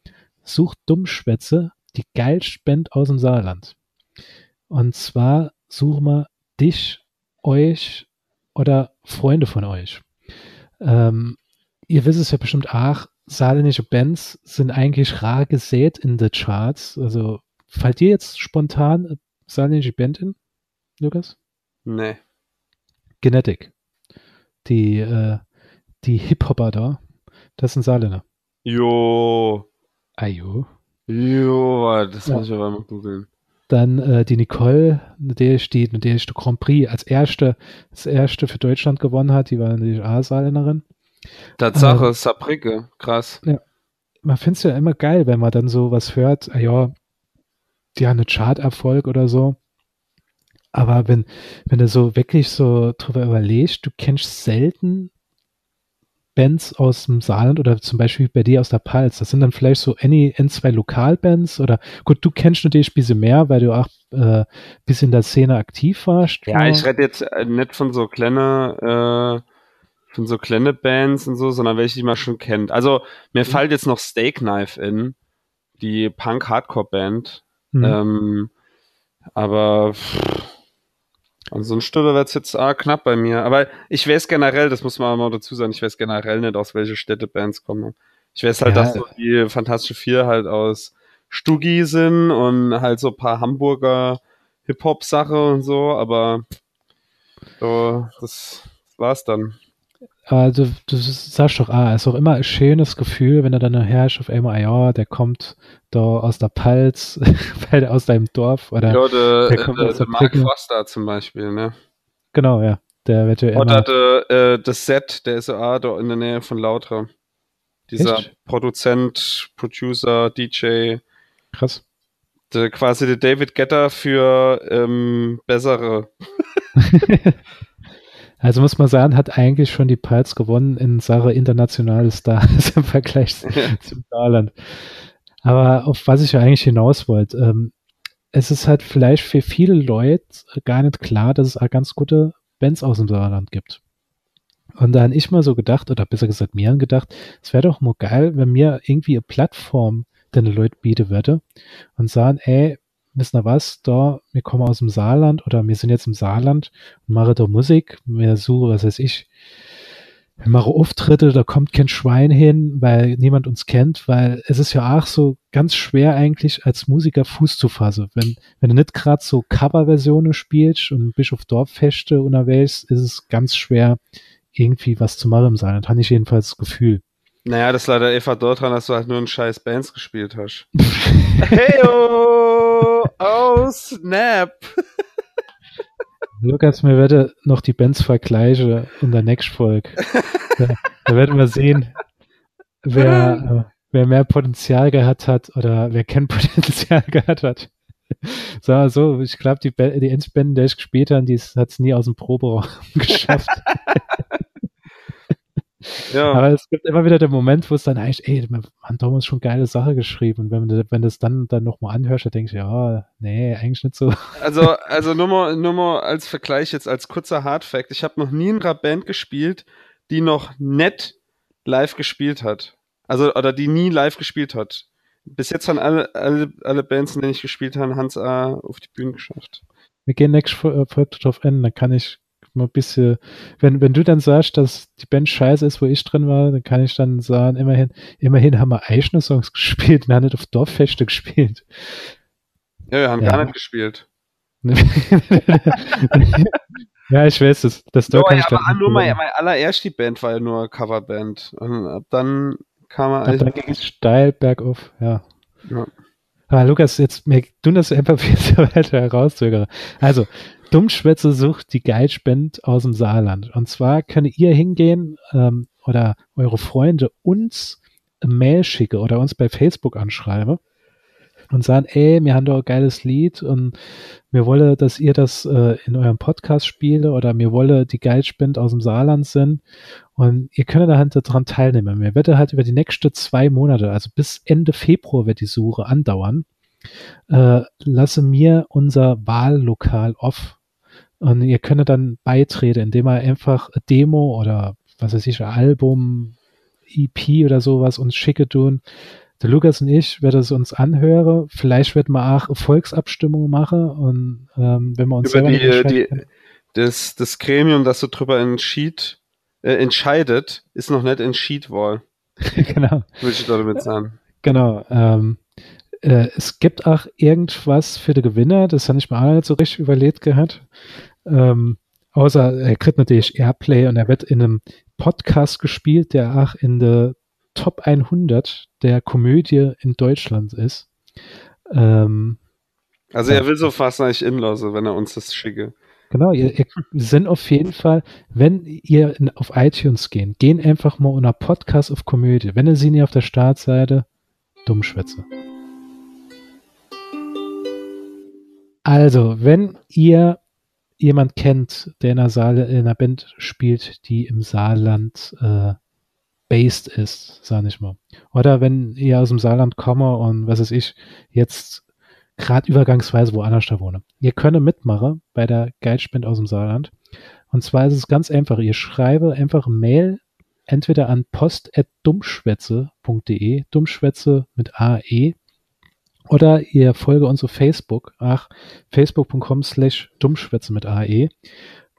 sucht Dummschwätze die geilste Band aus dem Saarland. Und zwar suchen wir dich, euch oder Freunde von euch. Ähm, ihr wisst es ja bestimmt auch, saarländische Bands sind eigentlich rar gesät in den Charts. Also, fällt dir jetzt spontan saarländische Band in, Lukas? Nee. Genetic. Die, äh, die Hip-Hopper da, das sind Saarländer. Jo. Ajo. Jo, das ja. muss ich aber mal googeln. Dann äh, die Nicole, der steht, der ist der Grand Prix als erste, als erste für Deutschland gewonnen hat, die war natürlich A-Saarländerin. Tatsache, äh, Saarbrücke, krass. Ja. Man findet es ja immer geil, wenn man dann so was hört, ah, ja, die haben einen Chart-Erfolg oder so. Aber wenn, wenn du so wirklich so drüber überlegst, du kennst selten Bands aus dem Saarland oder zum Beispiel bei dir aus der Palz? Das sind dann vielleicht so ein, ein zwei Lokalbands oder gut, du kennst natürlich ein bisschen mehr, weil du auch äh, bis in der Szene aktiv warst. Ja, ich rede jetzt äh, nicht von so kleine, äh, von so kleine Bands und so, sondern welche, die man schon kennt. Also mir mhm. fällt jetzt noch Steak Knife in, die Punk-Hardcore-Band. Mhm. Ähm, aber pff, Ansonsten wird es jetzt ah, knapp bei mir. Aber ich weiß generell, das muss man mal dazu sagen, ich weiß generell nicht, aus welche Städte Bands kommen. Ich weiß halt, ja. dass so die Fantastische Vier halt aus Stuggi sind und halt so paar Hamburger Hip-Hop-Sache und so, aber so, das war's dann. Also du sagst doch, ah, ist auch immer ein schönes Gefühl, wenn du dann hörst auf einmal, ja, der kommt da aus der Palz, aus deinem Dorf oder ja, der, der kommt der, aus der, der Mark Foster zum Beispiel, ne? Genau, ja. Der wird ja immer... Oder der, äh, das Set, der ist ja da in der Nähe von Lautra. Dieser Echt? Produzent, Producer, DJ. Krass. Der, quasi der David Getter für ähm, bessere. Also muss man sagen, hat eigentlich schon die Pals gewonnen in Sache internationale Stars im Vergleich zum Saarland. Aber auf was ich ja eigentlich hinaus wollte, ähm, es ist halt vielleicht für viele Leute gar nicht klar, dass es auch ganz gute Bands aus dem Saarland gibt. Und da habe ich mal so gedacht, oder besser gesagt mir gedacht, es wäre doch mal geil, wenn mir irgendwie eine Plattform den Leute bieten würde und sagen, ey, wissen ihr was, da, wir kommen aus dem Saarland oder wir sind jetzt im Saarland und machen da Musik, wir suchen, was weiß ich, wir machen Auftritte, da kommt kein Schwein hin, weil niemand uns kennt, weil es ist ja auch so ganz schwer eigentlich als Musiker Fuß zu fassen. Wenn, wenn du nicht gerade so Coverversionen spielst und Bischof Dorffeste unterwegs, ist es ganz schwer, irgendwie was zu machen im Saarland. Habe ich jedenfalls das Gefühl. Naja, das ist leider einfach dort dran, dass du halt nur ein scheiß Bands gespielt hast. Heyo! Oh, snap! Lukas, mir werde noch die Bands vergleichen in der nächsten Folge. Da, da, werden wir sehen, wer, äh, wer mehr Potenzial gehabt hat oder wer kein Potenzial gehabt hat. Sag so, ich glaube, die, die Endbände, die ich gespielt habe, die hat es nie aus dem Proberaum geschafft. Ja. Aber es gibt immer wieder den Moment, wo es dann eigentlich, ey, man hat damals schon geile Sache geschrieben. Und wenn du, wenn du es dann, dann nochmal anhörst, dann denkst du, ja, nee, eigentlich nicht so. Also, also nur mal, nur mal als Vergleich jetzt, als kurzer Hardfact. Ich habe noch nie in einer Band gespielt, die noch nett live gespielt hat. Also, oder die nie live gespielt hat. Bis jetzt haben alle, alle, alle Bands, in denen ich gespielt habe, Hans A. auf die Bühne geschafft. Wir gehen nächstes Folge drauf enden, dann kann ich mal ein bisschen, wenn, wenn du dann sagst, dass die Band scheiße ist, wo ich drin war, dann kann ich dann sagen, immerhin, immerhin haben wir eigene Songs gespielt, wir haben nicht auf Dorffeste gespielt. Ja, wir haben ja. gar nicht gespielt. ja, ich weiß es. Das no, kann ja, ich aber nur meine, meine allererste Band war ja nur Coverband. Und ab dann kam er. Ab dann ging es steil bergauf, ja. ja. Aber Lukas, jetzt wir tun das einfach viel weiter herauszögern. Also, Dummschwätze sucht die Geitspend aus dem Saarland. Und zwar könnt ihr hingehen ähm, oder eure Freunde uns eine Mail schicken oder uns bei Facebook anschreiben und sagen, ey, wir haben doch ein geiles Lied und wir wollen, dass ihr das äh, in eurem Podcast spiele oder wir wollen die Geldspend aus dem Saarland sind und ihr könnt da halt daran teilnehmen. Wir werden halt über die nächsten zwei Monate, also bis Ende Februar wird die Suche andauern äh, lasse mir unser Wahllokal off. Und ihr könnt dann beitreten, indem ihr einfach eine Demo oder was weiß ich, Album, EP oder sowas uns schicke tun. Der Lukas und ich werden es uns anhören. Vielleicht wird man auch Volksabstimmung machen und ähm, wenn wir uns Über die, die, das, das Gremium, das so drüber entschied, äh, entscheidet, ist noch nicht entschied worden. genau. Würde ich damit sagen. Genau. Ähm, äh, es gibt auch irgendwas für die Gewinner, das habe ich mir auch nicht so richtig überlegt gehabt. Ähm, außer er kriegt natürlich Airplay und er wird in einem Podcast gespielt, der auch in der Top 100 der Komödie in Deutschland ist. Ähm, also er will so fast eigentlich inlassen, wenn er uns das schicke. Genau, ihr, ihr sind auf jeden Fall, wenn ihr in, auf iTunes gehen, gehen einfach mal unter Podcast auf Komödie. Wenn ihr sie nicht auf der Startseite, Dummschwätze. Also, wenn ihr jemand kennt, der in einer, Saale, in einer Band spielt, die im Saarland äh, based ist, sag ich mal. Oder wenn ihr aus dem Saarland komme und was weiß ich, jetzt gerade übergangsweise woanders da wohne. Ihr könnt mitmachen bei der Geldspende aus dem Saarland. Und zwar ist es ganz einfach. Ihr schreibe einfach Mail entweder an post.dummschwätze.de, Dummschwätze mit AE, oder ihr folge uns auf Facebook, ach, facebook.com slash Dummschwätze mit AE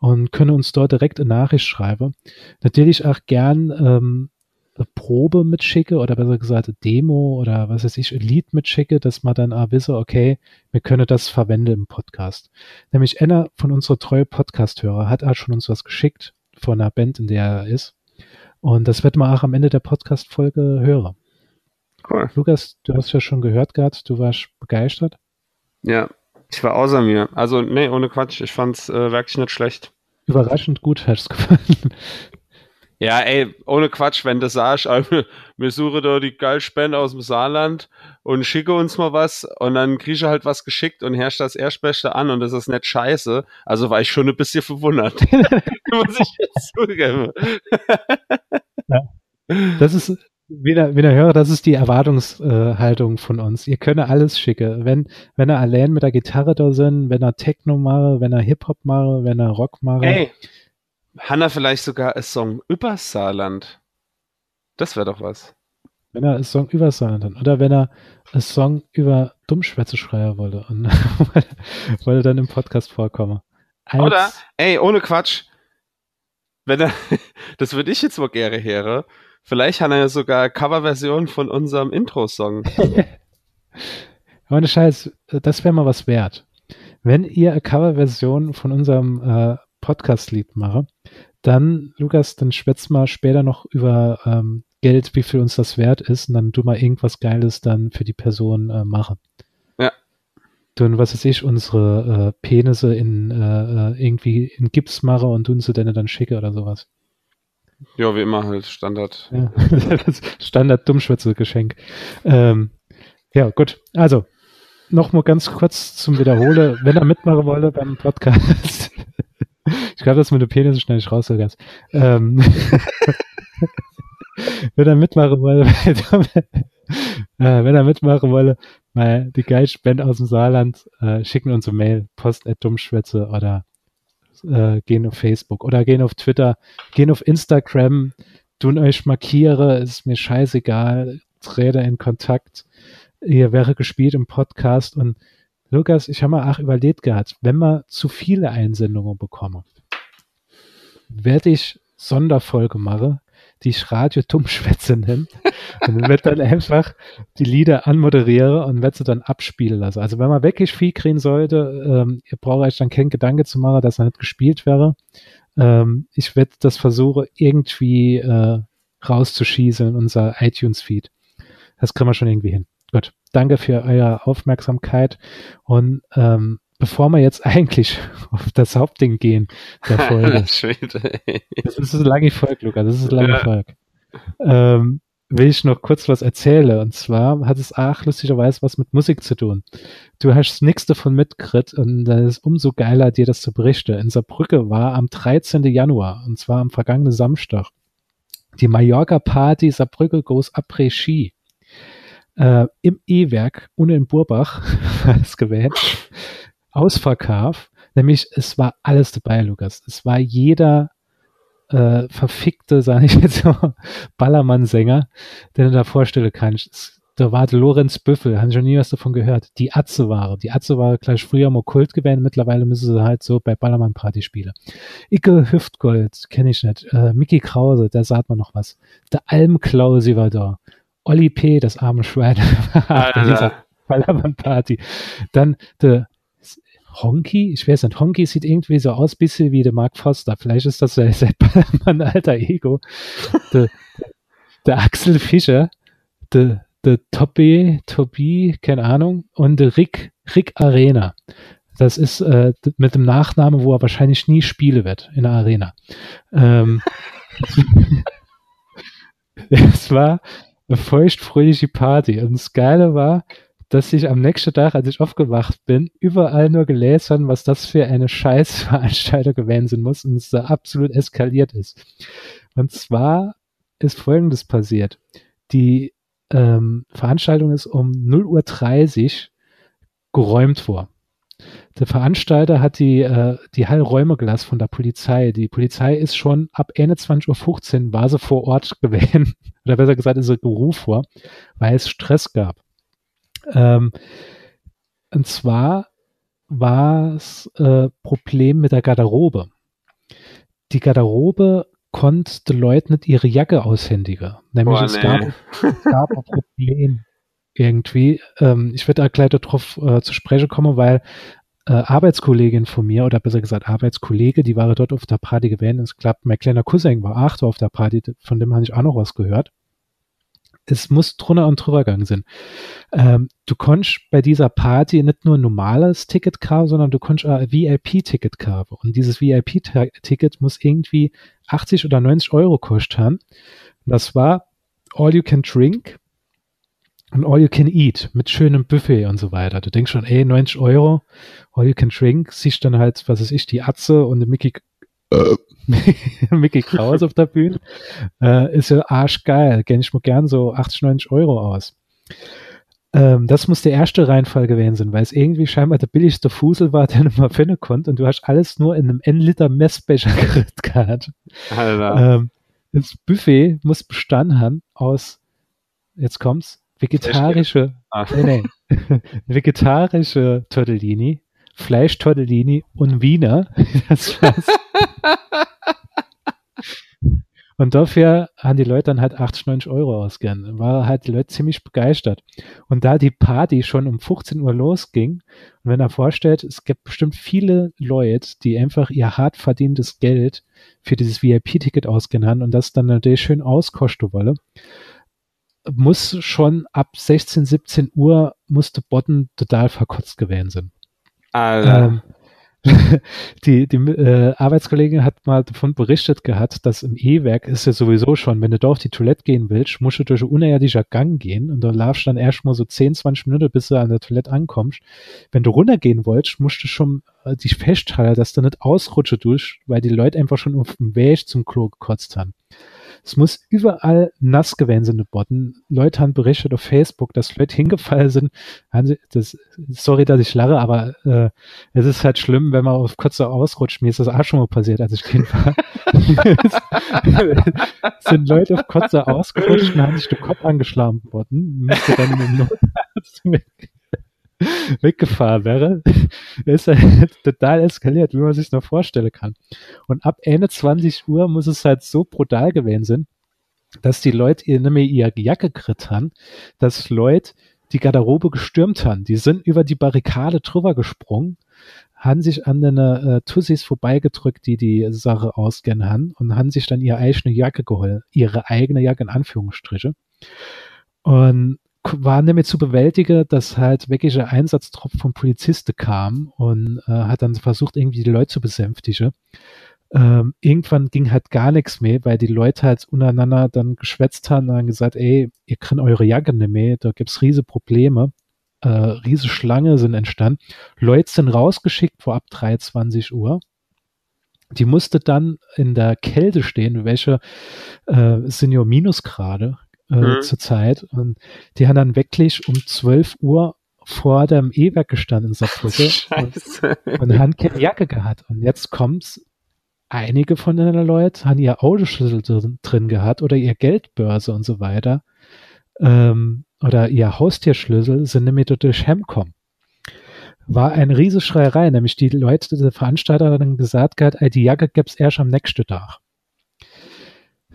und könne uns dort direkt eine Nachricht schreiben. Natürlich auch gern ähm, eine Probe mitschicke oder besser gesagt eine Demo oder was weiß ich, ein Lied mitschicke, dass man dann auch wisse, okay, wir können das verwenden im Podcast. Nämlich einer von unseren treuen Podcast-Hörer hat auch schon uns was geschickt von einer Band, in der er ist. Und das wird man auch am Ende der Podcast-Folge hören. Cool. Lukas, du hast ja schon gehört gehabt, du warst begeistert. Ja, ich war außer mir. Also, nee, ohne Quatsch. Ich fand's äh, wirklich nicht schlecht. Überraschend gut hast du gefallen. Ja, ey, ohne Quatsch, wenn du sagst, also, wir suchen da die Geldspende aus dem Saarland und schicke uns mal was und dann kriege ich halt was geschickt und herrscht das Erstbeste an und das ist nicht scheiße. Also war ich schon ein bisschen verwundert. Muss ich jetzt zugeben. ja. Das ist, wieder, wieder höre, das ist die Erwartungshaltung von uns. Ihr könnt alles schicken. Wenn, wenn er allein mit der Gitarre da sind, wenn er Techno mache, wenn er Hip-Hop mache, wenn er Rock mache. Ey, Hanna vielleicht sogar ein Song über Saarland. Das wäre doch was. Wenn er einen Song über Saarland hat. Oder wenn er einen Song über Dummschwätze schreiben wollte und wollte dann im Podcast vorkommen. Als Oder, ey, ohne Quatsch. Wenn er, das würde ich jetzt mal gerne hören. Vielleicht hat er ja sogar Coverversion von unserem Intro-Song. Ohne Scheiß, das wäre mal was wert. Wenn ihr eine Coverversion von unserem äh, Podcast-Lied mache, dann, Lukas, dann schwätzt mal später noch über ähm, Geld, wie viel uns das wert ist, und dann du mal irgendwas Geiles dann für die Person äh, mache. Ja. Du, was weiß ich, unsere äh, Penisse in äh, äh irgendwie in Gips mache und du sie dann, dann schicke oder sowas. Ja, wie immer halt, Standard. Ja, Standard Dummschwätze-Geschenk. Ähm, ja, gut. Also, noch mal ganz kurz zum Wiederhole. Wenn er mitmachen wolle beim Podcast, ich glaube, das mit dem Penis schnell nicht raus, ähm, Wenn er mitmachen wolle, äh, wenn er mitmachen wolle, mal die Geilspende aus dem Saarland, äh, schicken uns eine Mail, post at Dummschwätze oder äh, gehen auf Facebook oder gehen auf Twitter, gehen auf Instagram, tun euch markiere, ist mir scheißegal, trete in Kontakt. Ihr wäre gespielt im Podcast und Lukas, ich habe mal auch überlegt gehabt, wenn man zu viele Einsendungen bekomme, werde ich Sonderfolge machen, die ich Radio Dummschwätze nenne. und dann wird dann einfach die Lieder anmoderieren und wird sie dann abspielen lassen. Also wenn man wirklich viel kriegen sollte, ähm, braucht euch dann keinen Gedanke zu machen, dass er nicht gespielt wäre. Ähm, ich werde das versuchen, irgendwie äh, rauszuschießen in unser iTunes-Feed. Das kriegen wir schon irgendwie hin. Gut. Danke für eure Aufmerksamkeit und ähm, bevor wir jetzt eigentlich auf das Hauptding gehen der Folge. das ist eine lange Folge, Luca, das ist eine lange ja. Folge. Ähm, will ich noch kurz was erzählen. Und zwar hat es auch lustigerweise was mit Musik zu tun. Du hast nichts davon mitgekriegt und das ist umso geiler, dir das zu berichten. In Saarbrücke war am 13. Januar, und zwar am vergangenen Samstag, die Mallorca-Party Saarbrücke Goes Après Ski. Äh, Im E-Werk, ohne in Burbach, es gewählt. Ausverkauf. Nämlich, es war alles dabei, Lukas. Es war jeder äh, verfickte, sage ich jetzt mal, Ballermann-Sänger, den du da vorstellen kannst. Da war der Lorenz Büffel, habe ich schon nie was davon gehört. Die Atze-Ware. Die Atze-Ware gleich früher mal Kult gewesen, mittlerweile müssen sie halt so bei Ballermann-Party spielen. Icke Hüftgold, kenne ich nicht. Äh, Mickey Krause, da sagt man noch was. Der Almklausi war da. Olli P., das arme Schwein, Ballermann-Party. Dann der Honky, ich weiß nicht, Honky sieht irgendwie so aus, bisschen wie der Mark Foster. Vielleicht ist das sein mein alter Ego. der, der Axel Fischer, der, der Tobi, Tobi, keine Ahnung, und der Rick, Rick Arena. Das ist äh, mit dem Nachnamen, wo er wahrscheinlich nie spielen wird in der Arena. Ähm, es war eine feuchtfröhliche Party. Und das Geile war, dass ich am nächsten Tag, als ich aufgewacht bin, überall nur gelesen, was das für eine Scheißveranstaltung gewesen sein muss und es da absolut eskaliert ist. Und zwar ist Folgendes passiert. Die ähm, Veranstaltung ist um 0.30 Uhr geräumt worden. Der Veranstalter hat die, äh, die Hallräume gelassen von der Polizei. Die Polizei ist schon ab 21.15 Uhr war sie vor Ort gewesen, oder besser gesagt ist sie gerufen vor, weil es Stress gab. Ähm, und zwar war es äh, Problem mit der Garderobe. Die Garderobe konnte die Leute nicht ihre Jacke aushändigen. Nämlich Boah, es, nee. gab, es gab ein Problem irgendwie. Ähm, ich werde da gleich darauf äh, zu sprechen kommen, weil äh, Arbeitskollegin von mir, oder besser gesagt Arbeitskollege, die war dort auf der Party gewesen. Es klappt, mein kleiner Cousin war acht auf der Party, von dem habe ich auch noch was gehört. Es muss drunter und drüber gegangen sein. Ähm, du konntest bei dieser Party nicht nur ein normales Ticket kaufen, sondern du konntest auch ein VIP-Ticket kaufen. Und dieses VIP-Ticket muss irgendwie 80 oder 90 Euro kosten. haben. Das war All You Can Drink und All You Can Eat mit schönem Buffet und so weiter. Du denkst schon, ey, 90 Euro, All You Can Drink, siehst dann halt, was weiß ich, die Atze und die Mickey, Mickey Kraus auf der Bühne. Äh, ist ja arschgeil. Kenn ich mir gern so 80, 90 Euro aus. Ähm, das muss der erste Reinfall gewesen sein, weil es irgendwie scheinbar der billigste Fusel war, den man finden konnte und du hast alles nur in einem N-Liter Messbecher gerät gehabt. Alter. Ähm, das Buffet muss bestanden haben aus, jetzt kommt's, vegetarische, Ah. nee, nee, vegetarische Tortellini, Fleischtortellini und Wiener. Das war's. Und dafür haben die Leute dann halt 80, 90 Euro ausgegeben. War halt die Leute ziemlich begeistert. Und da die Party schon um 15 Uhr losging, und wenn er vorstellt, es gibt bestimmt viele Leute, die einfach ihr hart verdientes Geld für dieses VIP-Ticket ausgehen haben und das dann natürlich schön auskosten wolle, muss schon ab 16, 17 Uhr musste Botten total verkotzt gewesen sein. Alter. Ähm, die die äh, Arbeitskollegin hat mal davon berichtet gehabt, dass im E-Werk ist ja sowieso schon, wenn du da auf die Toilette gehen willst, musst du durch einen unerirdischer Gang gehen und da laufst dann erst mal so 10, 20 Minuten, bis du an der Toilette ankommst. Wenn du runtergehen wolltest, musst du schon äh, dich festhalten, dass du nicht ausrutsche durch, weil die Leute einfach schon auf dem Weg zum Klo gekotzt haben. Es muss überall nass gewesen sein, die Botten. Leute haben berichtet auf Facebook, dass Leute hingefallen sind. Das, sorry, dass ich lache, aber äh, es ist halt schlimm, wenn man auf kurzer ausrutscht. Mir ist das auch schon mal passiert, als ich Kind war. sind Leute auf kurzer ausgerutscht und haben sich den Kopf angeschlagen worden. Müsste dann im Notarzt weggefahren wäre. ist halt total eskaliert, wie man sich noch vorstellen kann. Und ab Ende 20 Uhr muss es halt so brutal gewesen sein, dass die Leute ihr nicht mehr ihre Jacke gekriegt haben, dass Leute die Garderobe gestürmt haben. Die sind über die Barrikade drüber gesprungen, haben sich an den äh, Tussis vorbeigedrückt, die die Sache ausgehen haben und haben sich dann ihre eigene Jacke geholt. Ihre eigene Jacke in Anführungsstriche. Und war nämlich zu bewältigen, dass halt wirklich ein Einsatztrupp von Polizisten kam und äh, hat dann versucht, irgendwie die Leute zu besänftigen. Ähm, irgendwann ging halt gar nichts mehr, weil die Leute halt untereinander dann geschwätzt haben und haben gesagt, ey, ihr kriegt eure Jacke nicht mehr, da gibt's riese Probleme. Äh, riese Schlange sind entstanden. Leute sind rausgeschickt vor ab 23 Uhr. Die musste dann in der Kälte stehen, welche äh, sind ja Minusgrade äh, Mhm. zur Zeit. Und die haben dann wirklich um 12 Uhr vor dem E-Werk gestanden in Saarbrücke und, und haben keine Jacke gehabt. Und jetzt kommt's, einige von den Leuten haben ihr Autoschlüssel drin, drin gehabt oder ihr Geldbörse und so weiter. Ähm, oder ihr Haustierschlüssel sind nämlich durch gekommen. War eine riesige Schreierei, nämlich die Leute, der Veranstalter hat dann gesagt gehabt, die Jacke gibt's erst am nächsten Tag.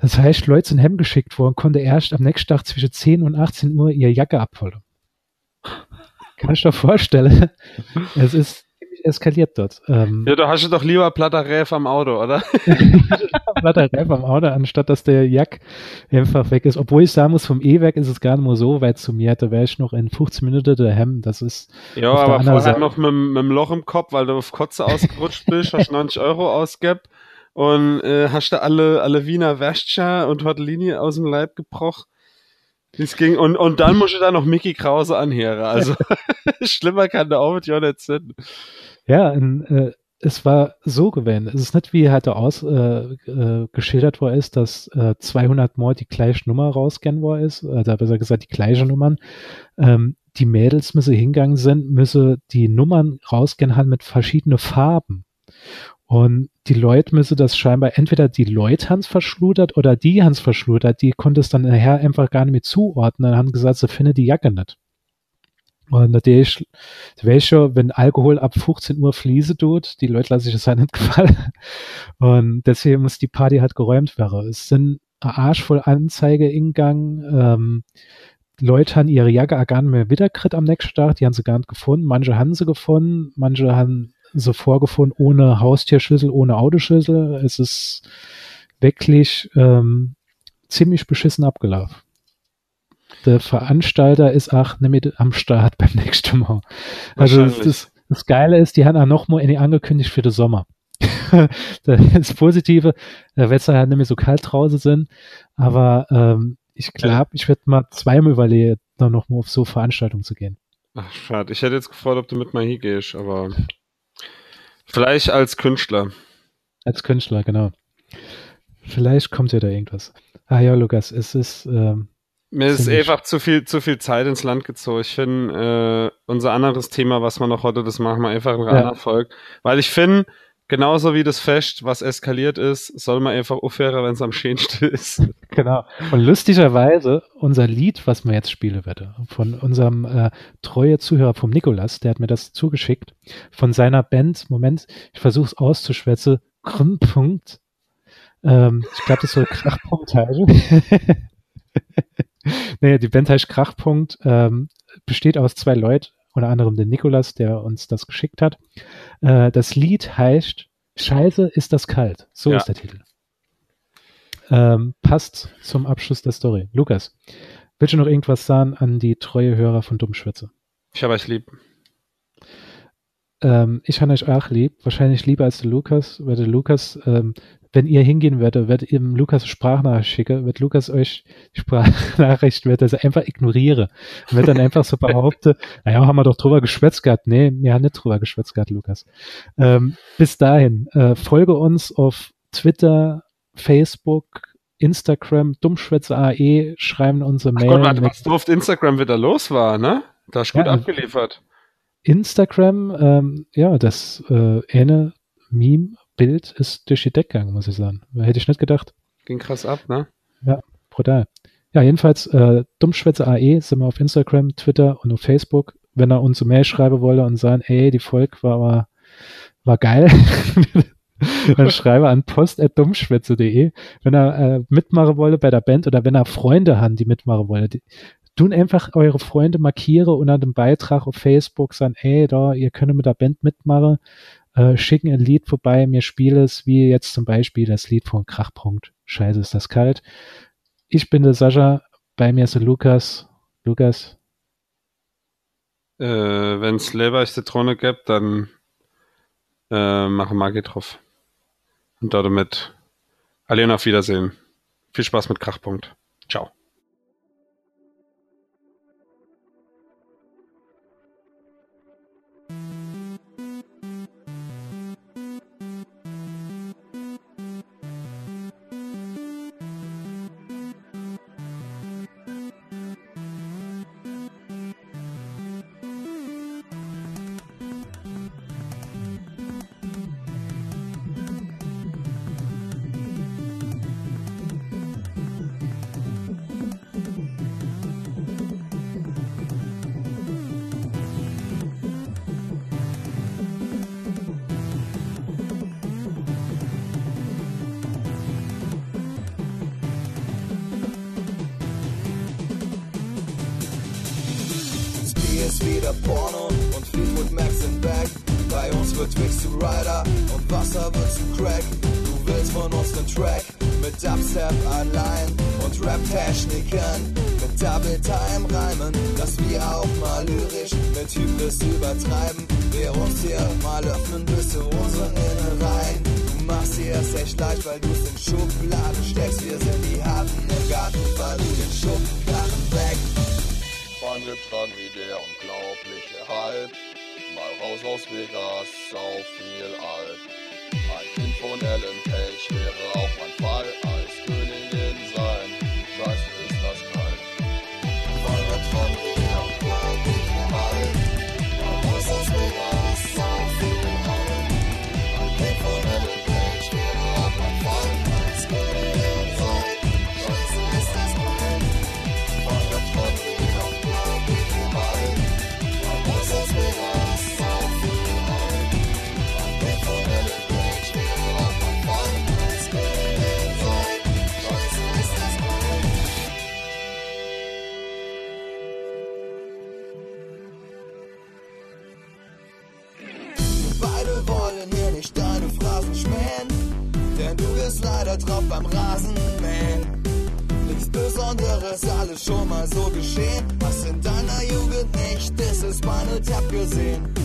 Das heißt, Leute sind Hemm geschickt worden, konnte erst am nächsten Tag zwischen 10 und 18 Uhr ihre Jacke abholen. Kann ich dir vorstellen, es ist ziemlich eskaliert dort. Ähm, Ja, da hast du doch lieber Platter Räf am Auto, oder? Platter Reif am Auto, anstatt dass der Jack einfach weg ist. Obwohl ich sagen muss, vom E-Werk ist es gar nicht mehr so weit zu mir. Da wäre ich noch in 15 Minuten daheim. Das ist, Ja, aber vorher Seite- noch mit, mit dem Loch im Kopf, weil du auf Kotze ausgerutscht bist, hast 90 Euro ausgegeben und äh, hast da alle, alle Wiener Würstchen und Tortellini aus dem Leib gebrochen. Das ging, und, und dann musst du da noch Mickey Krause anhören. Also schlimmer kann der Arbeit ja nicht sein. ja, in, äh, es war so gewesen. Es ist nicht wie halt da aus äh, äh, geschildert worden ist, dass äh, 200 Mal die gleiche Nummer rausgehen worden ist, also besser gesagt die gleiche Nummern. Ähm, die Mädels müsse hingegangen sind, müsse die Nummern rausgehen halt mit verschiedenen Farben. Und die Leute müsse das scheinbar entweder die Leute Hans verschludert oder die Hans verschludert, die konnte es dann nachher einfach gar nicht mehr zuordnen, haben gesagt, sie finde die Jacke nicht. Und natürlich, schon, wenn Alkohol ab 15 Uhr fließen tut, die Leute lassen sich das halt nicht gefallen. Und deswegen muss die Party halt geräumt werden. Es sind Arsch voll Anzeige ingang. Ähm, Leute haben ihre Jacke gar nicht mehr wiederkriegt am nächsten Tag. Die haben sie gar nicht gefunden. Manche haben sie gefunden, manche haben sie vorgefunden ohne Haustierschlüssel, ohne Autoschlüssel. Es ist wirklich ähm, ziemlich beschissen abgelaufen der Veranstalter ist auch mit am Start beim nächsten Mal. Also das, das, Geile ist, die haben auch noch mal angekündigt für den Sommer. das Positive, wird es halt mehr so kalt draußen sind, aber ähm, ich glaube, ich werde mal zweimal überlegen, dann noch mal auf so Veranstaltungen zu gehen. Ach, schade. Ich hätte jetzt gefragt, ob du mit mal hingehst, aber vielleicht als Künstler. Als Künstler, genau. Vielleicht kommt ja da irgendwas. Ah ja, Lukas, es ist, ähm, mir ist einfach zu viel, zu viel Zeit ins Land gezogen. Ich finde, äh, unser anderes Thema, was wir noch heute, das machen wir einfach in einer ja. Weil ich finde, genauso wie das Fest, was eskaliert ist, soll man einfach aufhören, wenn es am schönsten ist. Genau. Und lustigerweise, unser Lied, was man jetzt spielen werde, von unserem äh, treue Zuhörer vom Nikolas, der hat mir das zugeschickt, von seiner Band, Moment, ich versuche es auszuschwätzen, Grundpunkt. Ähm, ich glaube, das soll Krachpunkt heißen. naja, die Band heißt Krachpunkt, ähm, besteht aus zwei Leuten, unter anderem den Nikolas, der uns das geschickt hat. Äh, das Lied heißt Scheiße ist das kalt. So ja. ist der Titel. Ähm, passt zum Abschluss der Story. Lukas, willst du noch irgendwas sagen an die treue Hörer von Dummschwitze? Ich habe euch lieb. Ähm, ich habe euch auch lieb, wahrscheinlich lieber als der Lukas, weil der Lukas ähm, wenn ihr hingehen werdet, werdet ihr Lukas Sprachnachricht schicken, wird Lukas euch Sprachnachricht, wird das einfach ignoriere. Und wird dann einfach so behaupten, naja, haben wir doch drüber geschwätzt gehabt. Nee, wir haben nicht drüber geschwätzt gehabt, Lukas. Ähm, bis dahin, äh, folge uns auf Twitter, Facebook, Instagram, Dummschwätze AE, schreiben unsere Mail. Gott, warte, was da auf Instagram wieder los war, ne? Da ist gut ja, abgeliefert. Instagram, ähm, ja, das äh, eine Meme Bild ist durch die Decke gegangen, muss ich sagen. Hätte ich nicht gedacht. Ging krass ab, ne? Ja, brutal. Ja, jedenfalls, äh, Dummschwätze AE sind wir auf Instagram, Twitter und auf Facebook. Wenn er uns eine Mail schreiben wolle und sagen, ey, die Folge war, war, war geil, dann schreibe an post.dummschwätze.de. Wenn er äh, mitmachen wolle bei der Band oder wenn er Freunde hat, die mitmachen wollen, die, tun einfach eure Freunde markiere unter dem Beitrag auf Facebook, sagen, ey, da, ihr könnt mit der Band mitmachen äh, schicken ein Lied vorbei, mir spiele es, wie jetzt zum Beispiel das Lied von Krachpunkt. Scheiße, ist das kalt. Ich bin der Sascha, bei mir ist der Lukas. Lukas. Äh, Wenn es Leber Zitrone gibt, dann äh, machen Magie drauf. Und damit alle auf Wiedersehen. Viel Spaß mit Krachpunkt. Ciao. wieder Porno und Fleetwood Max sind back. Bei uns wird Wix zu Rider und Wasser wird zu Crack. Du willst von uns nen Track mit Dubstep allein und Rap-Techniken mit Double-Time-Reimen, dass wir auch mal lyrisch mit Hybris übertreiben. Wir uns hier mal öffnen bis zu unseren Innereien. Du machst dir es echt leicht, weil du es in Schubladen steckst. Wir sind die Harten im Garten, weil du den Schubladen weg. Vorn getragen wie aus Las Vegas, auf viel Alk. Ein Kind von Ellen Page wäre auch mein Fall. in